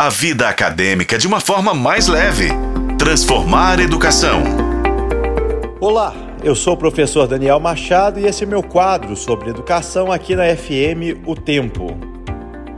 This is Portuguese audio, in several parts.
a vida acadêmica de uma forma mais leve. Transformar educação. Olá, eu sou o professor Daniel Machado e esse é meu quadro sobre educação aqui na FM O Tempo.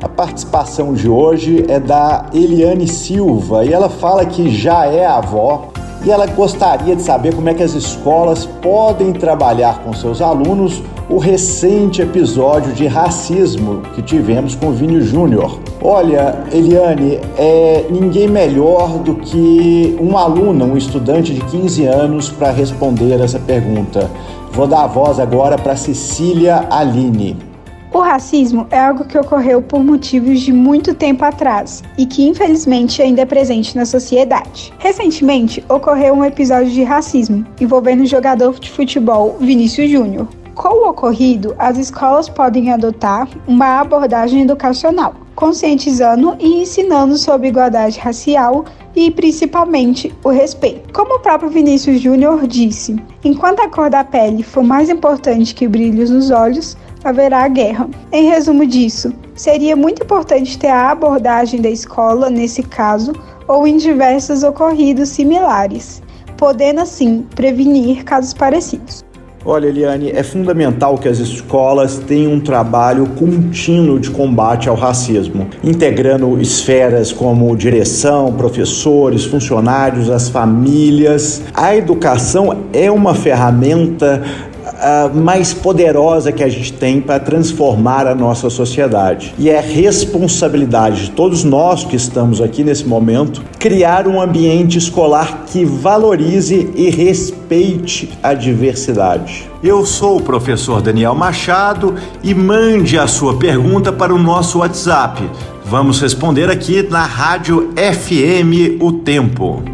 A participação de hoje é da Eliane Silva e ela fala que já é avó e ela gostaria de saber como é que as escolas podem trabalhar com seus alunos o recente episódio de racismo que tivemos com o Vini Júnior. Olha, Eliane, é ninguém melhor do que um aluno, um estudante de 15 anos para responder essa pergunta. Vou dar a voz agora para Cecília Aline. O racismo é algo que ocorreu por motivos de muito tempo atrás e que infelizmente ainda é presente na sociedade. Recentemente ocorreu um episódio de racismo envolvendo o jogador de futebol Vinícius Júnior. Com o ocorrido, as escolas podem adotar uma abordagem educacional, conscientizando e ensinando sobre igualdade racial e principalmente o respeito. Como o próprio Vinícius Júnior disse, enquanto a cor da pele for mais importante que brilhos nos olhos, haverá guerra. Em resumo disso, seria muito importante ter a abordagem da escola nesse caso ou em diversos ocorridos similares, podendo assim prevenir casos parecidos. Olha, Eliane, é fundamental que as escolas tenham um trabalho contínuo de combate ao racismo, integrando esferas como direção, professores, funcionários, as famílias. A educação é uma ferramenta uh, mais poderosa que a gente tem para transformar a nossa sociedade. E é responsabilidade de todos nós que estamos aqui nesse momento criar um ambiente escolar que valorize e respeite a diversidade. Eu sou o professor Daniel Machado e mande a sua pergunta para o nosso WhatsApp. Vamos responder aqui na Rádio FM O Tempo.